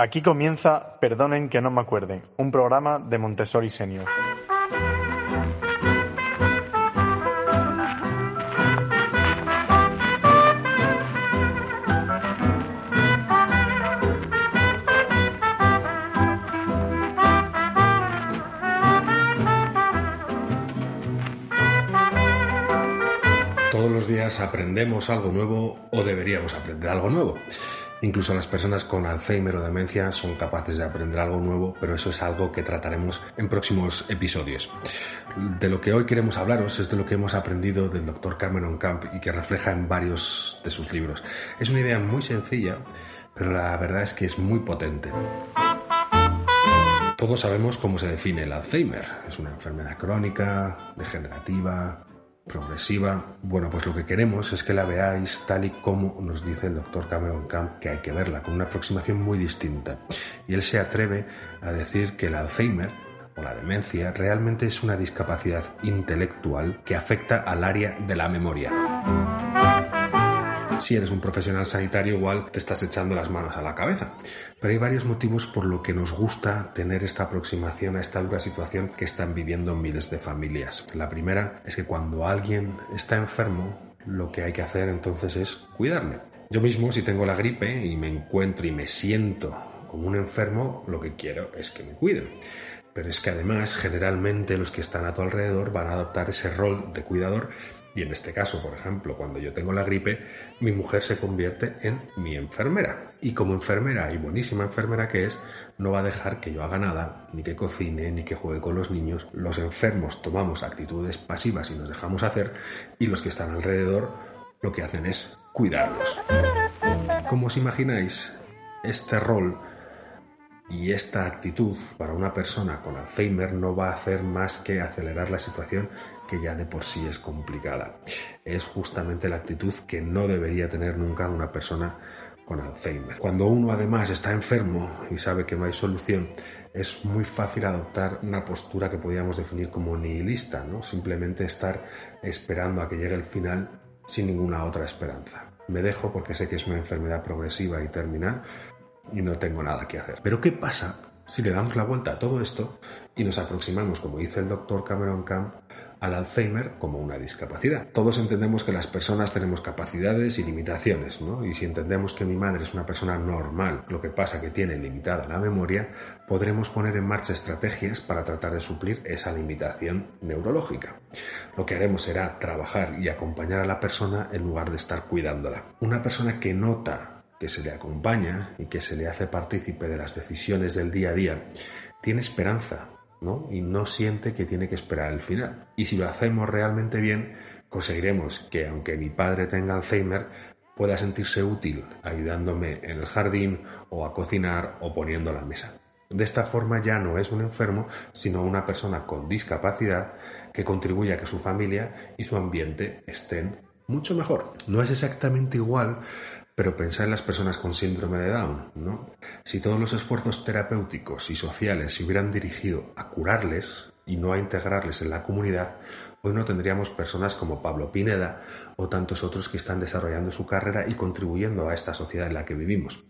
Aquí comienza Perdonen que no me acuerde, un programa de Montessori Senior. Todos los días aprendemos algo nuevo o deberíamos aprender algo nuevo. Incluso las personas con Alzheimer o demencia son capaces de aprender algo nuevo, pero eso es algo que trataremos en próximos episodios. De lo que hoy queremos hablaros es de lo que hemos aprendido del Dr. Cameron Camp y que refleja en varios de sus libros. Es una idea muy sencilla, pero la verdad es que es muy potente. Todos sabemos cómo se define el Alzheimer. Es una enfermedad crónica, degenerativa, progresiva. Bueno, pues lo que queremos es que la veáis tal y como nos dice el doctor Cameron Camp que hay que verla, con una aproximación muy distinta. Y él se atreve a decir que el Alzheimer o la demencia realmente es una discapacidad intelectual que afecta al área de la memoria. Si eres un profesional sanitario igual te estás echando las manos a la cabeza. Pero hay varios motivos por lo que nos gusta tener esta aproximación a esta dura situación que están viviendo miles de familias. La primera es que cuando alguien está enfermo, lo que hay que hacer entonces es cuidarle. Yo mismo, si tengo la gripe y me encuentro y me siento como un enfermo, lo que quiero es que me cuiden. Pero es que además, generalmente los que están a tu alrededor van a adoptar ese rol de cuidador y en este caso, por ejemplo, cuando yo tengo la gripe, mi mujer se convierte en mi enfermera. Y como enfermera y buenísima enfermera que es, no va a dejar que yo haga nada, ni que cocine, ni que juegue con los niños. Los enfermos tomamos actitudes pasivas y nos dejamos hacer, y los que están alrededor lo que hacen es cuidarlos. Como os imagináis, este rol y esta actitud para una persona con Alzheimer no va a hacer más que acelerar la situación que ya de por sí es complicada. Es justamente la actitud que no debería tener nunca una persona con Alzheimer. Cuando uno además está enfermo y sabe que no hay solución, es muy fácil adoptar una postura que podríamos definir como nihilista, ¿no? Simplemente estar esperando a que llegue el final sin ninguna otra esperanza. Me dejo porque sé que es una enfermedad progresiva y terminal y no tengo nada que hacer. Pero ¿qué pasa si le damos la vuelta a todo esto y nos aproximamos, como dice el doctor Cameron Camp, al Alzheimer como una discapacidad. Todos entendemos que las personas tenemos capacidades y limitaciones, ¿no? Y si entendemos que mi madre es una persona normal, lo que pasa que tiene limitada la memoria, podremos poner en marcha estrategias para tratar de suplir esa limitación neurológica. Lo que haremos será trabajar y acompañar a la persona en lugar de estar cuidándola. Una persona que nota que se le acompaña y que se le hace partícipe de las decisiones del día a día, tiene esperanza, ¿no? Y no siente que tiene que esperar el final. Y si lo hacemos realmente bien, conseguiremos que aunque mi padre tenga Alzheimer, pueda sentirse útil ayudándome en el jardín o a cocinar o poniendo la mesa. De esta forma ya no es un enfermo, sino una persona con discapacidad que contribuye a que su familia y su ambiente estén mucho mejor. No es exactamente igual pero pensar en las personas con síndrome de Down, ¿no? Si todos los esfuerzos terapéuticos y sociales se hubieran dirigido a curarles y no a integrarles en la comunidad, hoy no tendríamos personas como Pablo Pineda o tantos otros que están desarrollando su carrera y contribuyendo a esta sociedad en la que vivimos.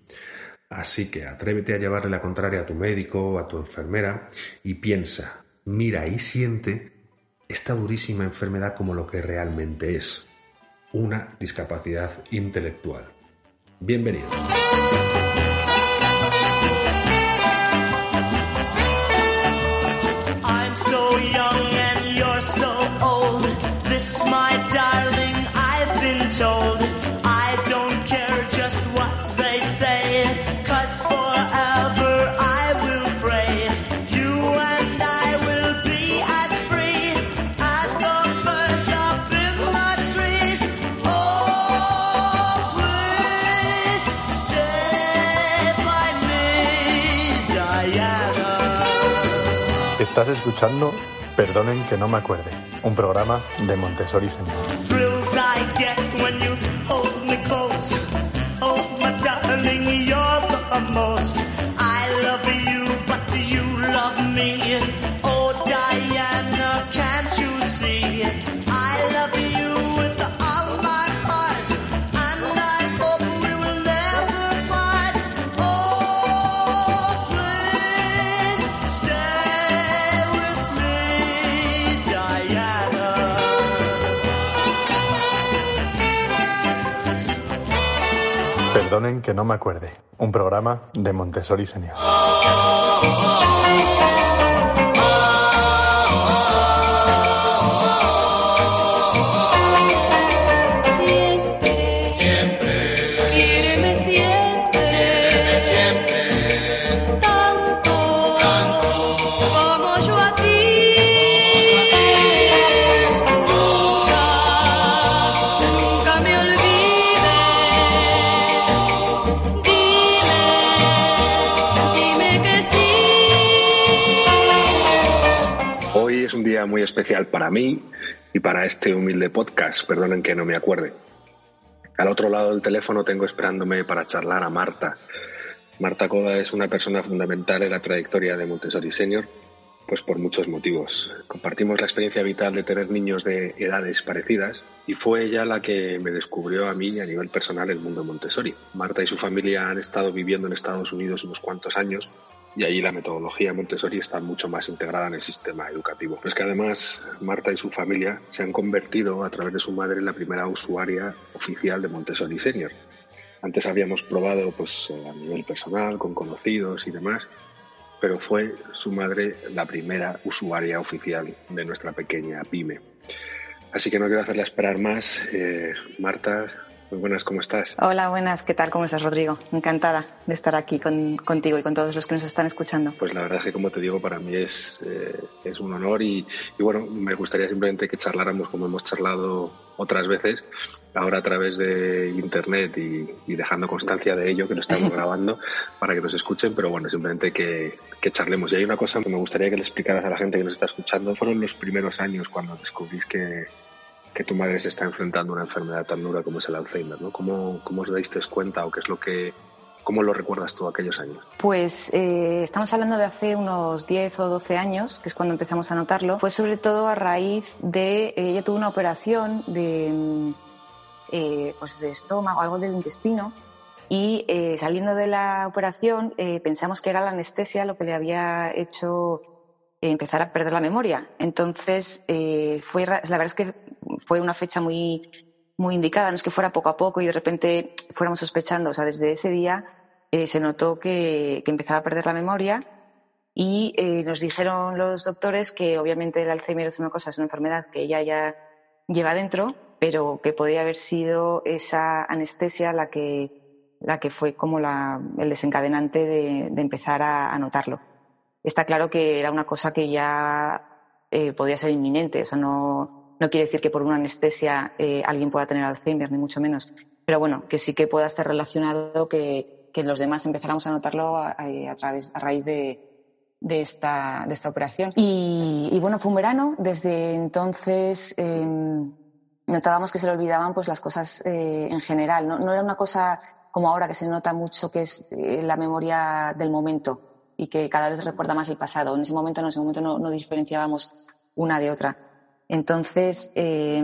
Así que atrévete a llevarle la contraria a tu médico o a tu enfermera y piensa, mira y siente esta durísima enfermedad como lo que realmente es, una discapacidad intelectual. Bienvenido. Estás escuchando Perdonen que no me acuerde, un programa de Montessori me. Que no me acuerde, un programa de Montessori Senior. Especial para mí y para este humilde podcast, perdonen que no me acuerde. Al otro lado del teléfono tengo esperándome para charlar a Marta. Marta Coda es una persona fundamental en la trayectoria de Montessori Senior, pues por muchos motivos. Compartimos la experiencia vital de tener niños de edades parecidas y fue ella la que me descubrió a mí a nivel personal el mundo Montessori. Marta y su familia han estado viviendo en Estados Unidos unos cuantos años y allí la metodología Montessori está mucho más integrada en el sistema educativo. Es que además Marta y su familia se han convertido a través de su madre en la primera usuaria oficial de Montessori Senior. Antes habíamos probado pues a nivel personal, con conocidos y demás, pero fue su madre la primera usuaria oficial de nuestra pequeña pyme. Así que no quiero hacerla esperar más. Eh, Marta, muy buenas, ¿cómo estás? Hola, buenas, ¿qué tal? ¿Cómo estás, Rodrigo? Encantada de estar aquí con- contigo y con todos los que nos están escuchando. Pues la verdad es que, como te digo, para mí es, eh, es un honor y, y bueno, me gustaría simplemente que charláramos como hemos charlado otras veces, ahora a través de internet y, y dejando constancia de ello, que lo estamos grabando, para que nos escuchen, pero bueno, simplemente que, que charlemos. Y hay una cosa que me gustaría que le explicaras a la gente que nos está escuchando, fueron los primeros años cuando descubrís que, que tu madre se está enfrentando a una enfermedad tan dura como es el Alzheimer, ¿no? ¿Cómo, cómo os dais cuenta o qué es lo que, cómo lo recuerdas tú aquellos años? Pues eh, estamos hablando de hace unos 10 o 12 años, que es cuando empezamos a notarlo. Fue sobre todo a raíz de. eh, ella tuvo una operación de, mm, eh, pues de estómago, algo del intestino. Y eh, saliendo de la operación, pensamos que era la anestesia lo que le había hecho empezar a perder la memoria. Entonces, fue, la verdad es que fue una fecha muy, muy indicada, no es que fuera poco a poco y de repente fuéramos sospechando. O sea, desde ese día eh, se notó que, que empezaba a perder la memoria y eh, nos dijeron los doctores que obviamente el Alzheimer es una cosa, es una enfermedad que ella ya lleva dentro, pero que podría haber sido esa anestesia la que, la que fue como el desencadenante de, empezar a, a notarlo. Está claro que era una cosa que ya eh, podía ser inminente, o sea, no, no quiere decir que por una anestesia eh, alguien pueda tener Alzheimer, ni mucho menos, pero bueno, que sí que pueda estar relacionado que, que los demás empezáramos a notarlo a, a través, a raíz de, de esta, de esta operación. Y, bueno, fue un verano, desde entonces eh, notábamos que se le olvidaban pues las cosas eh, en general, ¿no? no era una cosa como ahora que se nota mucho que es eh, la memoria del momento y que cada vez recuerda más el pasado. En ese momento, en ese momento no, no diferenciábamos una de otra. Entonces, eh,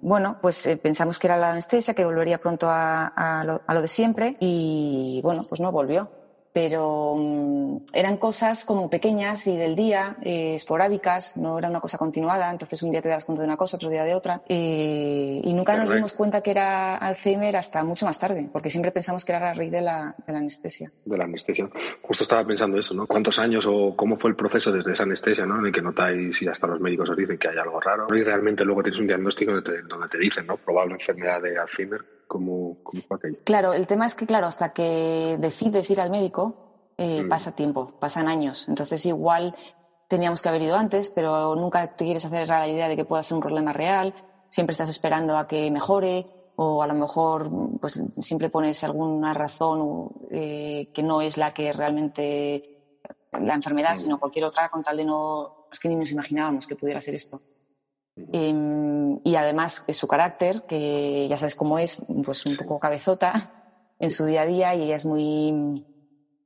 bueno, pues eh, pensamos que era la anestesia, que volvería pronto a, lo, a lo de siempre y bueno, pues no volvió. Pero mm, eran cosas como pequeñas y del día, eh, esporádicas, no era una cosa continuada. Entonces un día te das cuenta de una cosa, otro día de otra. eh, y nunca nos dimos cuenta que era Alzheimer hasta mucho más tarde, porque siempre pensamos que era a raíz de la, de la anestesia. de la anestesia. Justo estaba pensando eso, ¿no? ¿Cuántos años o cómo fue el proceso desde esa anestesia, ¿no? En el que notáis y hasta los médicos os dicen que hay algo raro y realmente luego tienes un diagnóstico donde te, donde te dicen, ¿no? Probable enfermedad de Alzheimer. ¿Cómo, cómo fue aquello? Claro, el tema es que, claro, hasta que decides ir al médico, eh, Mm. pasa tiempo, pasan años. Entonces, igual teníamos que haber ido antes, pero nunca te quieres hacer la idea de que pueda ser un problema real. Siempre estás esperando a que mejore o a lo mejor pues siempre pones alguna razón eh, que no es la que realmente la enfermedad, sino cualquier otra, con tal de no. Es que ni nos imaginábamos que pudiera ser esto. Em, y además su carácter, que ya sabes cómo es, pues un poco cabezota en su día a día y ella es muy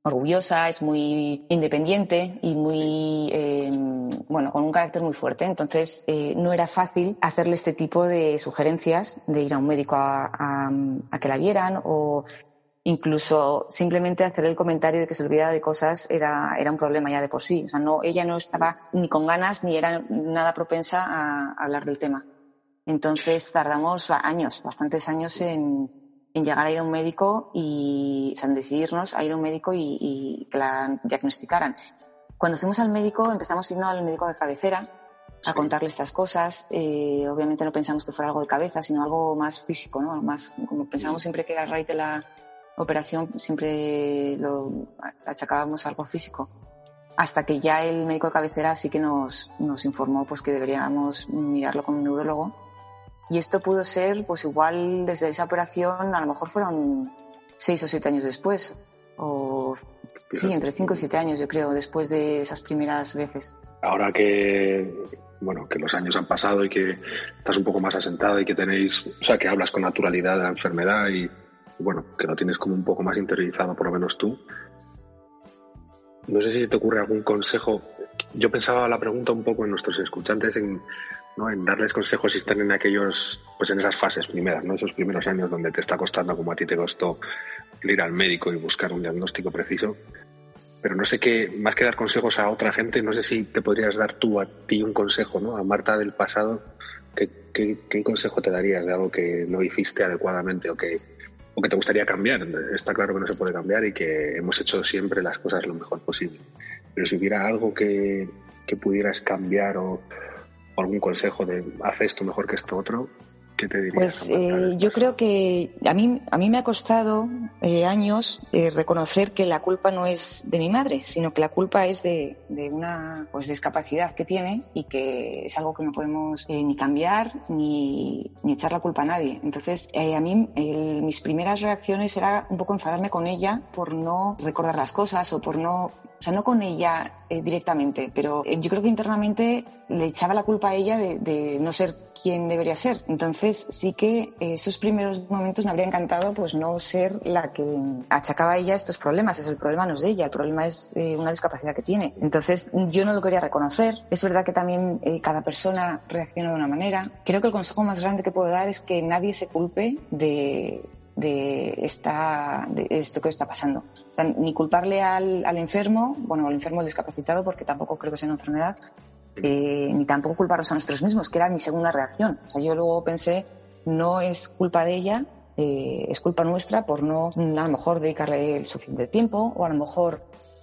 orgullosa, es muy independiente y muy, em, bueno, con un carácter muy fuerte. Entonces, eh, no era fácil hacerle este tipo de sugerencias de ir a un médico a, a que la vieran o incluso simplemente hacer el comentario de que se olvidara de cosas era, era un problema ya de por sí. O sea, no, ella no estaba ni con ganas ni era nada propensa a, hablar del tema. Entonces tardamos años, bastantes años en, en, llegar a ir a un médico y, o sea, en decidirnos a ir a un médico y, y que la diagnosticaran. Cuando fuimos al médico, empezamos yendo al médico de cabecera a contarle estas cosas. Eh, obviamente no pensamos que fuera algo de cabeza, sino algo más físico, ¿no? Más, como pensamos siempre que a raíz de la operación siempre lo achacábamos algo físico. Hasta que ya el médico de cabecera sí que nos, nos informó pues, que deberíamos mirarlo con un neurólogo. Y esto pudo ser, pues igual desde esa operación, a lo mejor fueron seis o siete años después. O sí, entre cinco y siete años, yo creo, después de esas primeras veces. Ahora que, bueno, que los años han pasado y que estás un poco más asentado y que tenéis, o sea, que hablas con naturalidad de la enfermedad y, bueno, que lo tienes como un poco más interiorizado, por lo menos tú. No sé si te ocurre algún consejo. Yo pensaba la pregunta un poco en nuestros escuchantes en, ¿no? en darles consejos si están en aquellos, pues en esas fases primeras, ¿no? Esos primeros años donde te está costando como a ti te costó ir al médico y buscar un diagnóstico preciso. Pero no sé qué, más que dar consejos a otra gente, no sé si te podrías dar tú a ti un consejo, ¿no? A Marta del pasado, ¿qué, qué, qué consejo te darías de algo que no hiciste adecuadamente o que, o que te gustaría cambiar. Está claro que no se puede cambiar y que hemos hecho siempre las cosas lo mejor posible. Pero si hubiera algo que, que pudieras cambiar o, algún consejo de haz esto mejor que esto otro, ¿qué te dirías? Pues eh, yo creo que a mí, a mí me ha costado eh, años eh, reconocer que la culpa no es de mi madre, sino que la culpa es de, de una pues, discapacidad que tiene y que es algo que no podemos eh, ni cambiar ni, ni, echar la culpa a nadie. Entonces, eh, a mí el, mis primeras reacciones era un poco enfadarme con ella por no recordar las cosas o por no o sea, no con ella eh, directamente, pero eh, yo creo que internamente le echaba la culpa a ella de, de, no ser quien debería ser. Entonces, sí que esos primeros momentos me habría encantado pues no ser la que achacaba a ella estos problemas. Es el problema no es de ella, el problema es eh, una discapacidad que tiene. Entonces, yo no lo quería reconocer. Es verdad que también eh, cada persona reacciona de una manera. Creo que el consejo más grande que puedo dar es que nadie se culpe de, de, esta, de esto que está pasando. O sea, ni culparle al, al, enfermo, bueno, al enfermo discapacitado, porque tampoco creo que sea una enfermedad, eh, ni tampoco culparlos a nosotros mismos, que era mi segunda reacción. O sea, yo luego pensé, no es culpa de ella, eh, es culpa nuestra por no, a lo mejor, dedicarle el suficiente tiempo, o a lo mejor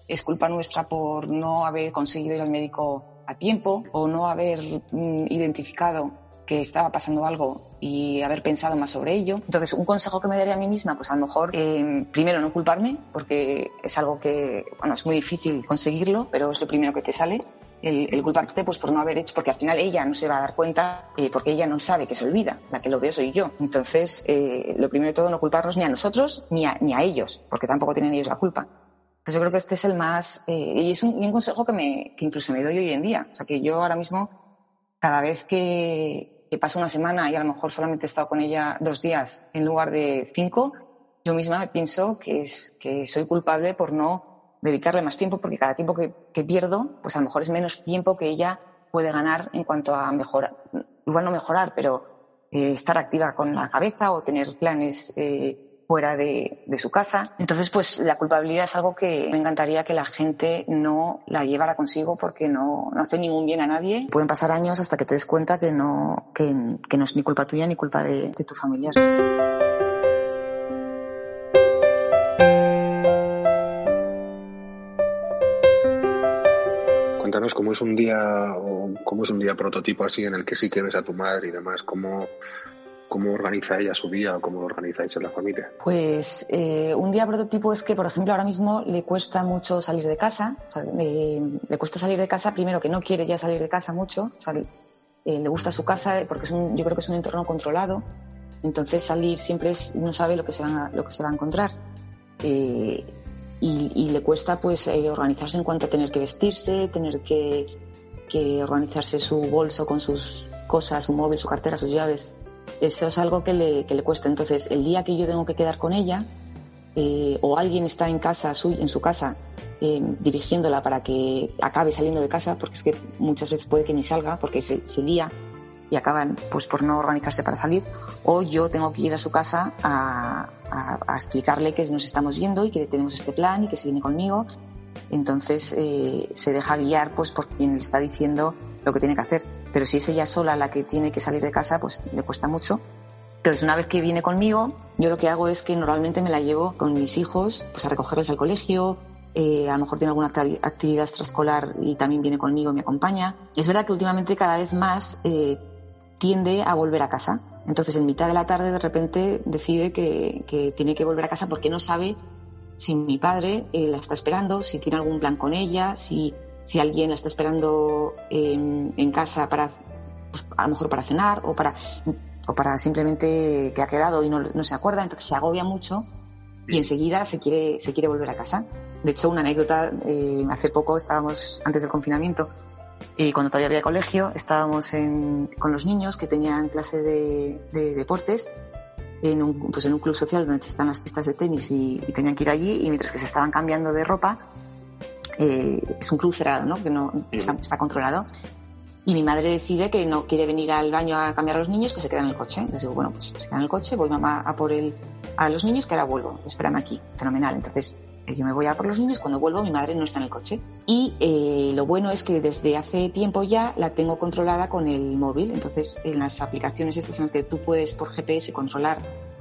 es culpa nuestra por no haber conseguido ir al médico a tiempo, o no haber mm, identificado que estaba pasando algo y haber pensado más sobre ello. Entonces, un consejo que me daría a mí misma, pues a lo mejor, eh, primero, no culparme, porque es algo que, bueno, es muy difícil conseguirlo, pero es lo primero que te sale. El, el culparte pues por no haber hecho, porque al final ella no se va a dar cuenta, eh, porque ella no sabe que se olvida, la que lo veo soy yo. Entonces, eh, lo primero de todo, no culparnos ni a nosotros ni a, ni a ellos, porque tampoco tienen ellos la culpa. Entonces yo creo que este es el más, eh, y es un, consejo que, me, que incluso me doy hoy en día. O sea, que yo ahora mismo, cada vez que, que pasa una semana y a lo mejor solamente he estado con ella dos días en lugar de cinco, yo misma me pienso que, es, que soy culpable por no dedicarle más tiempo, porque cada tiempo que, que, pierdo, pues a lo mejor es menos tiempo que ella puede ganar en cuanto a mejorar, igual no mejorar, pero eh, estar activa con la cabeza o tener planes eh, fuera de, de, su casa. Entonces, pues la culpabilidad es algo que me encantaría que la gente no la llevara consigo porque no, no hace ningún bien a nadie. Pueden pasar años hasta que te des cuenta que no, que, que no es ni culpa tuya ni culpa de, de tu familiar. Cuéntanos cómo es un día o cómo es un día prototipo así en el que sí que ves a tu madre y demás, cómo ¿Cómo organiza ella su día o cómo lo organizáis en la familia? Pues eh, un día prototipo es que, por ejemplo, ahora mismo le cuesta mucho salir de casa. O sea, eh, le cuesta salir de casa, primero que no quiere ya salir de casa mucho. O sea, eh, le gusta su casa porque es un, yo creo que es un entorno controlado. Entonces salir siempre es, no sabe lo que se va a, lo que se va a encontrar. Y, y le cuesta pues eh, organizarse en cuanto a tener que vestirse, tener que, que organizarse su bolso con sus cosas, su móvil, su cartera, sus llaves. Eso es algo que le, que le cuesta. Entonces, el día que yo tengo que quedar con ella, eh, o alguien está en casa, su- en su casa, eh, dirigiéndola para que acabe saliendo de casa, porque es que muchas veces puede que ni salga, porque se, se lía y acaban pues por no organizarse para salir, o yo tengo que ir a su casa a, a- a explicarle que nos estamos yendo y que tenemos este plan y que se viene conmigo. Entonces eh, se deja guiar pues por quien le está diciendo lo que tiene que hacer. Pero si es ella sola la que tiene que salir de casa, pues le cuesta mucho. Entonces, una vez que viene conmigo, yo lo que hago es que normalmente me la llevo con mis hijos pues, a recogerles al colegio. eh, a lo mejor tiene alguna acti- actividad extraescolar y también viene conmigo, me acompaña. Es verdad que últimamente cada vez más eh, tiende a volver a casa. Entonces, en mitad de la tarde, de repente decide que, que tiene que volver a casa porque no sabe si mi padre eh, la está esperando, si tiene algún plan con ella, si, si alguien la está esperando en, en casa para, pues, a lo mejor para cenar o para, o para simplemente que ha quedado y no, no se acuerda, entonces se agobia mucho y enseguida se quiere, se quiere volver a casa. De hecho, una anécdota, eh, hace poco estábamos, antes del confinamiento, y cuando todavía había colegio, estábamos en- con los niños que tenían clase de, de deportes en un, pues en un club social donde están las pistas de tenis y, y tenían que ir allí y mientras que se estaban cambiando de ropa, eh, es un club cerrado, ¿no? Que no está, está controlado. Y mi madre decide que no quiere venir al baño a cambiar a los niños, que se queda en el coche. Entonces digo, bueno, pues se queda en el coche, voy mamá a por el, a los niños, que ahora vuelvo, espérame aquí. Fenomenal. Entonces yo me voy a por los niños, cuando vuelvo mi madre no está en el coche. Y eh, lo bueno es que desde hace tiempo ya la tengo controlada con el móvil. Entonces en las aplicaciones estas en las que tú puedes por GPS controlar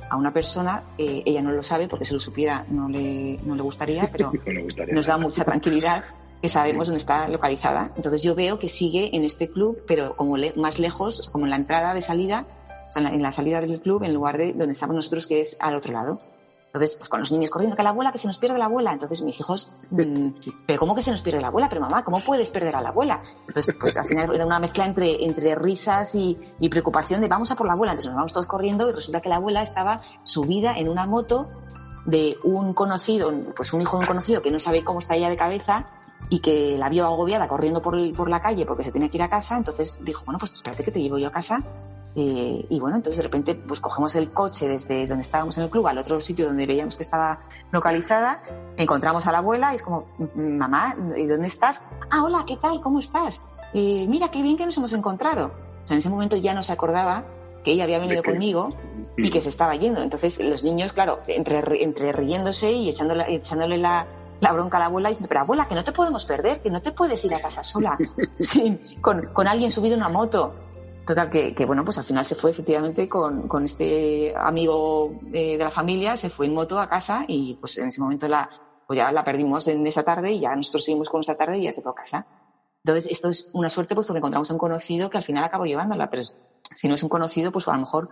a una persona, eh, ella no lo sabe porque si lo supiera no le, no le gustaría, pero No gustaría nos da mucha tranquilidad que sabemos dónde está localizada. Entonces yo veo que sigue en este club, pero como le- más lejos, o sea, como en la entrada de salida, o sea, en la, en la salida del club, en lugar de donde estamos nosotros, que es al otro lado. Entonces, pues con los niños corriendo, que la abuela, que se nos pierde la abuela. Entonces mis hijos, mm, pero ¿cómo que se nos pierde la abuela? Pero mamá, ¿cómo puedes perder a la abuela? Entonces, pues al final era una mezcla entre, entre risas y, y preocupación de vamos a por la abuela. Entonces nos vamos todos corriendo y resulta que la abuela estaba subida en una moto de un conocido, pues un hijo de un conocido que no sabe cómo está ella de cabeza y que la vio agobiada corriendo por, por la calle porque se tenía que ir a casa, entonces dijo, bueno, pues espérate que te llevo yo a casa. Eh, y bueno, entonces de repente pues cogemos el coche desde donde estábamos en el club al otro sitio donde veíamos que estaba localizada, encontramos a la abuela y es como, "Mm, mamá, ¿y dónde estás? Ah, hola, ¿qué tal? ¿Cómo estás? "Eh, mira, qué bien que nos hemos encontrado. O sea, en ese momento ya no se acordaba que ella había venido conmigo y que se estaba yendo. Entonces los niños, claro, entre, entre riéndose y echándole, echándole la, la bronca a la abuela, diciendo, pero abuela, que no te podemos perder, que no te puedes ir a casa sola, sin, con, con alguien subido en una moto. Total, que, que, bueno, pues al final se fue efectivamente con, con este amigo eh, de la familia, se fue en moto a casa y pues en ese momento la, pues ya la perdimos en esa tarde y ya nosotros seguimos con esa tarde y ya se fue a casa. Entonces, esto es una suerte pues porque encontramos a un conocido que al final acabó llevándola, pero si no es un conocido, pues a lo mejor,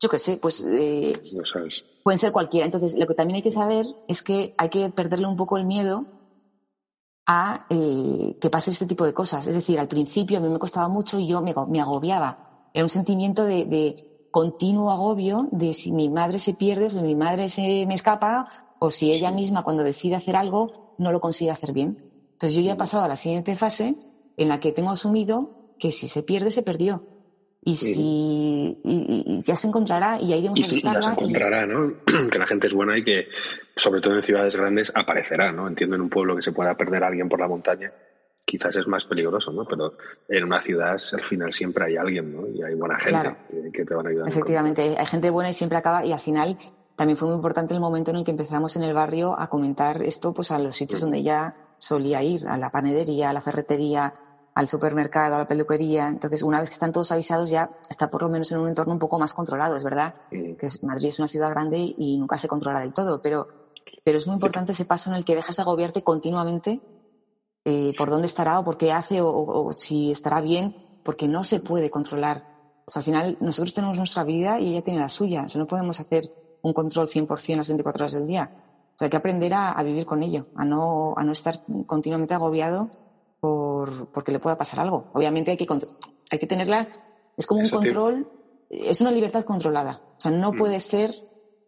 yo qué sé, pues eh, No sabes. pueden ser cualquiera. Entonces, lo que también hay que saber es que hay que perderle un poco el miedo a eh, que pase este tipo de cosas. Es decir, al principio a mí me costaba mucho y yo me, me agobiaba. Era un sentimiento de, de continuo agobio de si mi madre se pierde, o si mi madre se me escapa, o si ella misma cuando decide hacer algo no lo consigue hacer bien. Entonces yo ya he pasado a la siguiente fase en la que tengo asumido que si se pierde, se perdió. Y si y, y- y ya se encontrará y ya iremos Y a ya se y- encontrará, ¿no? que la gente es buena y que, sobre todo en ciudades grandes, aparecerá, ¿no? Entiendo en un pueblo que se pueda perder a alguien por la montaña, quizás es más peligroso, ¿no? Pero en una ciudad, al final, siempre hay alguien, ¿no? Y hay buena gente Claro. que, que te van a ayudar. Efectivamente, hay gente buena y siempre acaba y al final también fue muy importante el momento en el que empezamos en el barrio a comentar esto pues a los sitios donde ya solía ir, a la panadería, a la ferretería, al supermercado, a la peluquería. Entonces, una vez que están todos avisados ya está por lo menos en un entorno un poco más controlado, es verdad que Madrid es una ciudad grande y nunca se controla del todo, pero, pero es muy importante ese paso en el que dejas de agobiarte continuamente eh, por dónde estará o por qué hace o, o- o si estará bien, porque no se puede controlar. O sea, al final nosotros tenemos nuestra vida y ella tiene la suya. O sea, no podemos hacer un control 100% las 24 horas del día. O sea, hay que aprender a, a vivir con ello, a no, a no estar continuamente agobiado por, porque le pueda pasar algo. Obviamente hay que, hay que tenerla, es como un Eso, control, es una libertad controlada. O sea, no Mm. puede ser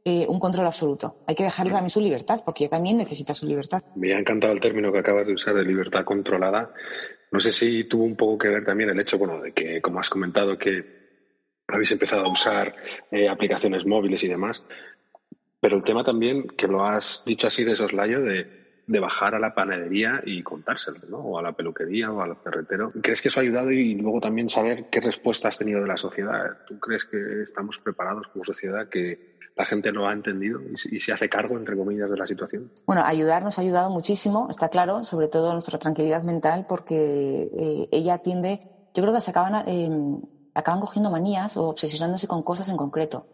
eh, un control absoluto. Hay que dejarle también su libertad, porque ella también necesita su libertad. Me ha encantado el término que acabas de usar de libertad controlada. No sé si tuvo un poco que ver también el hecho, bueno, de que, como has comentado, que habéis empezado a usar eh, aplicaciones móviles y demás, pero el tema también, que lo has dicho así de soslayo, de de bajar a la panadería y contárselo, ¿no? O a la peluquería o al ferretero. ¿Crees que eso ha ayudado y luego también saber qué respuesta has tenido de la sociedad? ¿Tú crees que estamos preparados como sociedad, que la gente lo ha entendido y, se hace cargo, entre comillas, de la situación? Bueno, ayudar nos ha ayudado muchísimo, está claro, sobre todo nuestra tranquilidad mental, porque eh, ella tiende, yo creo que se acaban, eh, acaban cogiendo manías o obsesionándose con cosas en concreto.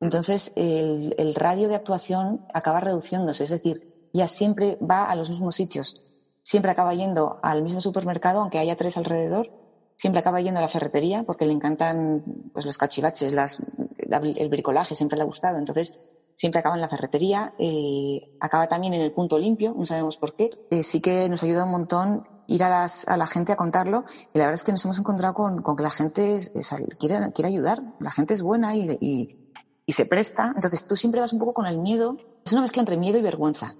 Entonces, el, el radio de actuación acaba reduciéndose, es decir, ya siempre va a los mismos sitios. Siempre acaba yendo al mismo supermercado, aunque haya tres alrededor. Siempre acaba yendo a la ferretería porque le encantan pues, los cachivaches, el bricolaje, siempre le ha gustado. Entonces, siempre acaba en la ferretería. Eh, acaba también en el punto limpio, no sabemos por qué. Eh, sí que nos ayuda un montón ir a, las, a, la gente a contarlo y la verdad es que nos hemos encontrado con, que la gente es, quiere, quiere, ayudar, la gente es buena y, y, y, se presta. Entonces tú siempre vas un poco con el miedo, es una mezcla entre miedo y vergüenza.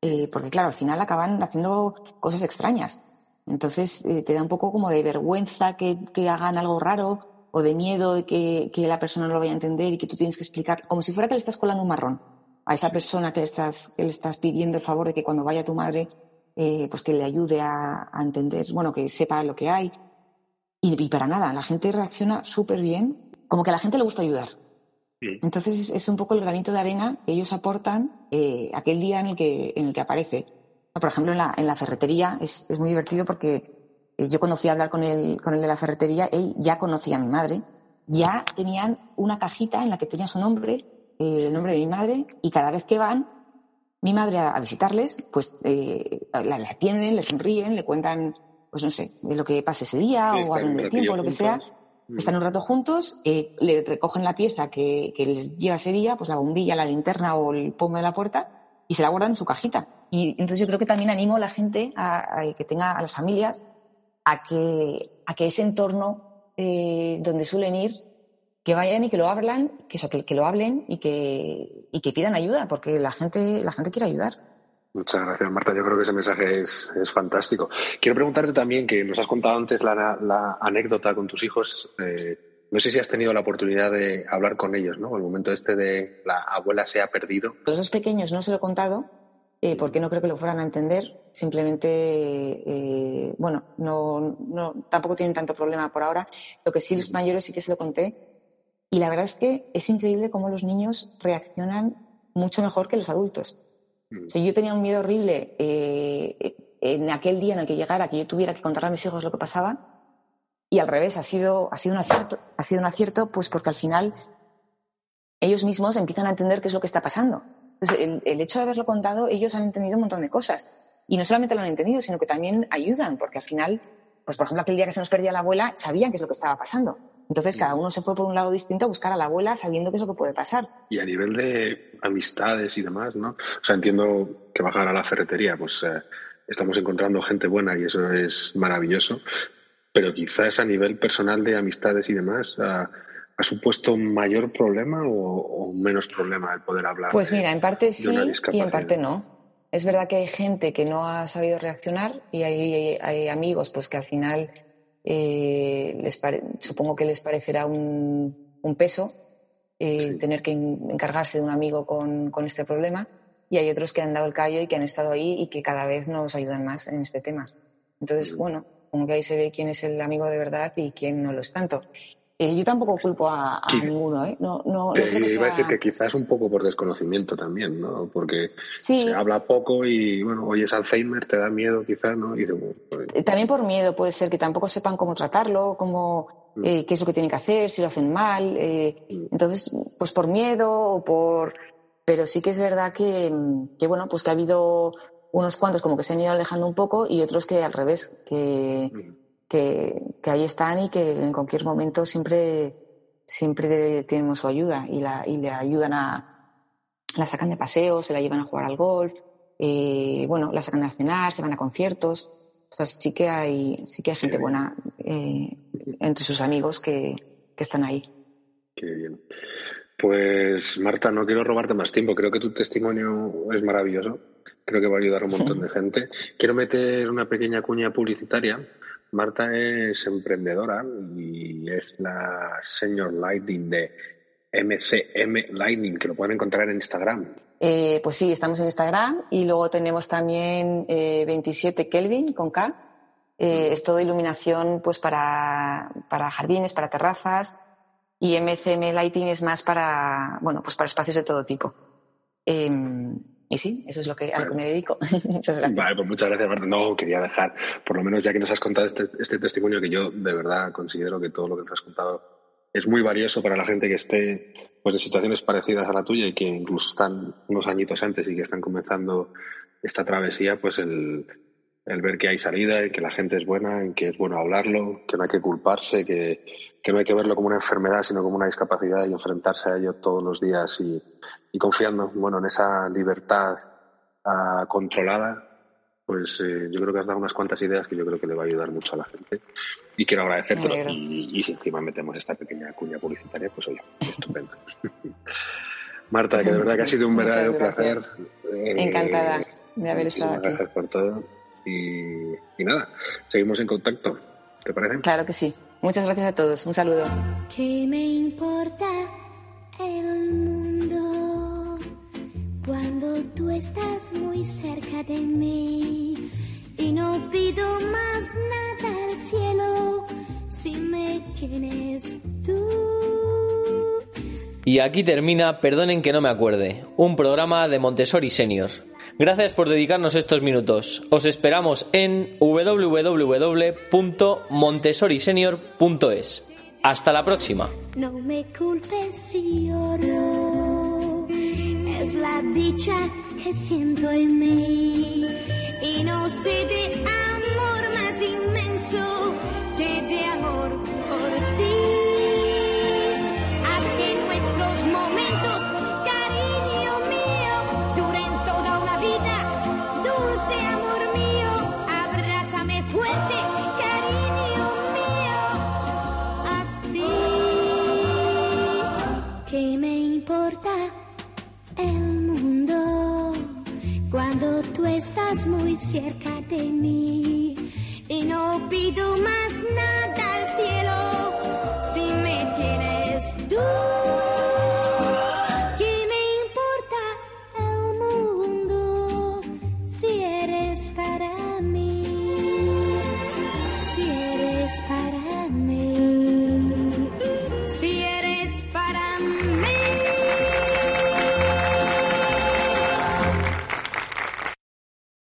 Eh, porque claro, al final acaban haciendo cosas extrañas. Entonces eh, te da un poco como de vergüenza que, hagan algo raro o de miedo de que, la persona no lo vaya a entender y que tú tienes que explicar, como si fuera que le estás colando un marrón a esa persona que le estás, que le estás pidiendo el favor de que cuando vaya tu madre, eh, pues que le ayude a, entender, bueno, que sepa lo que hay. Y, y para nada, la gente reacciona súper bien, como que a la gente le gusta ayudar. Entonces es un poco el granito de arena que ellos aportan eh, aquel día en el que, en el que aparece. Por ejemplo, en la, en la ferretería es, es, muy divertido porque eh, yo cuando fui a hablar con el, con el de la ferretería, él ya conocía a mi madre, ya tenían una cajita en la que tenía su nombre, eh, el nombre de mi madre, y cada vez que van mi madre a, visitarles, pues la, atienden, le sonríen, le cuentan, pues no sé, de lo que pase ese día o hablan del tiempo, lo que sea están un rato juntos, eh, le recogen la pieza que, les lleva ese día, pues la bombilla, la linterna o el pomo de la puerta, y se la guardan en su cajita. Y entonces yo creo que también animo a la gente, a, que tenga a las familias, a que, a que ese entorno eh, donde suelen ir, que vayan y que lo hablan, que, eso, que, que lo hablen y que, y que pidan ayuda, porque la gente, la gente quiere ayudar. Muchas gracias, Marta. Yo creo que ese mensaje es, fantástico. Quiero preguntarte también, que nos has contado antes la, anécdota con tus hijos. Eh, no sé si has tenido la oportunidad de hablar con ellos, ¿no? El momento este de la abuela se ha perdido. Los dos pequeños no se lo he contado eh, porque no creo que lo fueran a entender. Simplemente, eh, bueno, no, no, tampoco tienen tanto problema por ahora. Lo que sí, los mayores sí que se lo conté. Y la verdad es que es increíble cómo los niños reaccionan mucho mejor que los adultos. Mm. yo tenía un miedo horrible eh, en aquel día en el que llegara, que yo tuviera que contar a mis hijos lo que pasaba. Y al revés, ha sido, ha sido un acierto, ha sido un acierto, pues porque al final ellos mismos empiezan a entender qué es lo que está pasando. el, el, hecho de haberlo contado, ellos han entendido un montón de cosas. Y no solamente lo han entendido, sino que también ayudan, porque al final, pues por ejemplo, aquel día que se nos perdía la abuela, sabían qué es lo que estaba pasando. Entonces, cada uno se fue por un lado distinto a buscar a la abuela sabiendo qué es lo que puede pasar. Y a nivel de amistades y demás, ¿no? O sea, entiendo que bajar a la ferretería, pues eh, estamos encontrando gente buena y eso es maravilloso, pero quizás a nivel personal de amistades y demás, ¿ha, supuesto un mayor problema o, un menos problema el poder hablar? Pues mira, en parte sí y en parte no. Es verdad que hay gente que no ha sabido reaccionar y hay, hay amigos pues que al final eh, les supongo que les parecerá un, peso eh, tener que encargarse de un amigo con, este problema y hay otros que han dado el callo y que han estado ahí y que cada vez nos ayudan más en este tema. Entonces, bueno, como que ahí se ve quién es el amigo de verdad y quién no lo es tanto. Eh, yo tampoco culpo a, ninguno, ¿eh? No, no, Te iba a decir que quizás un poco por desconocimiento también, ¿no? Porque se habla poco y, bueno, hoy es Alzheimer, te da miedo quizás, ¿no? Pues eh, también por miedo puede ser que tampoco sepan cómo tratarlo, cómo, mm. eh, qué es lo que tienen que hacer, si lo hacen mal. Mm. Entonces, pues por miedo o por... Pero sí que es verdad que, que, bueno, pues que ha habido unos cuantos como que se han ido alejando un poco y otros que al revés, que... Mm que, ahí están y que en cualquier momento siempre, siempre tenemos su ayuda y, la, y le ayudan a, la sacan de paseo, se la llevan a jugar al golf, eh, bueno, la sacan a cenar, se van a conciertos. O sea, sí que hay, sí que hay gente buena eh, entre sus amigos que, que están ahí. Qué bien. Pues Marta, no quiero robarte más tiempo. Creo que tu testimonio es maravilloso. Creo que va a ayudar a un montón de gente. Quiero meter una pequeña cuña publicitaria. Marta es emprendedora y es la señor Lightning de MCM Lightning, que lo pueden encontrar en Instagram. Eh, pues sí, estamos en Instagram y luego tenemos también eh, 27 Kelvin con K. Eh, es todo iluminación pues para, para jardines, para terrazas y MCM Lighting es más para, bueno, pues para espacios de todo tipo. Em, y sí, eso es lo que, a lo que me dedico. Muchas gracias. Vale, pues muchas gracias, Marta. No, quería dejar, por lo menos ya que nos has contado este, este testimonio, que yo de verdad considero que todo lo que nos has contado es muy valioso para la gente que esté pues, en situaciones parecidas a la tuya y que incluso están unos añitos antes y que están comenzando esta travesía, pues el, el ver que hay salida y que la gente es buena, en que es bueno hablarlo, que no hay que culparse, que, que no hay que verlo como una enfermedad, sino como una discapacidad y enfrentarse a ello todos los días y, y confiando bueno, en esa libertad ah, controlada, pues eh, yo creo que has dado unas cuantas ideas que yo creo que le va a ayudar mucho a la gente. Y quiero agradecértelo. Y, y si encima metemos esta pequeña cuña publicitaria, pues oye, estupendo. Marta, que de verdad que ha sido un verdadero placer. Eh, Encantada de haber estado aquí. gracias por todo. Y, y nada, seguimos en contacto. ¿Te parece? Claro que sí. Muchas gracias a todos. Un saludo. ¿Qué me importa el mundo cuando tú estás muy cerca de mí? Y no pido más nada al cielo si me tienes tú. Y aquí termina Perdonen que no me acuerde, un programa de Montessori Senior. Gracias por dedicarnos estos minutos. Os esperamos en www.montessorisenior.es. Hasta la próxima. Es la dicha que no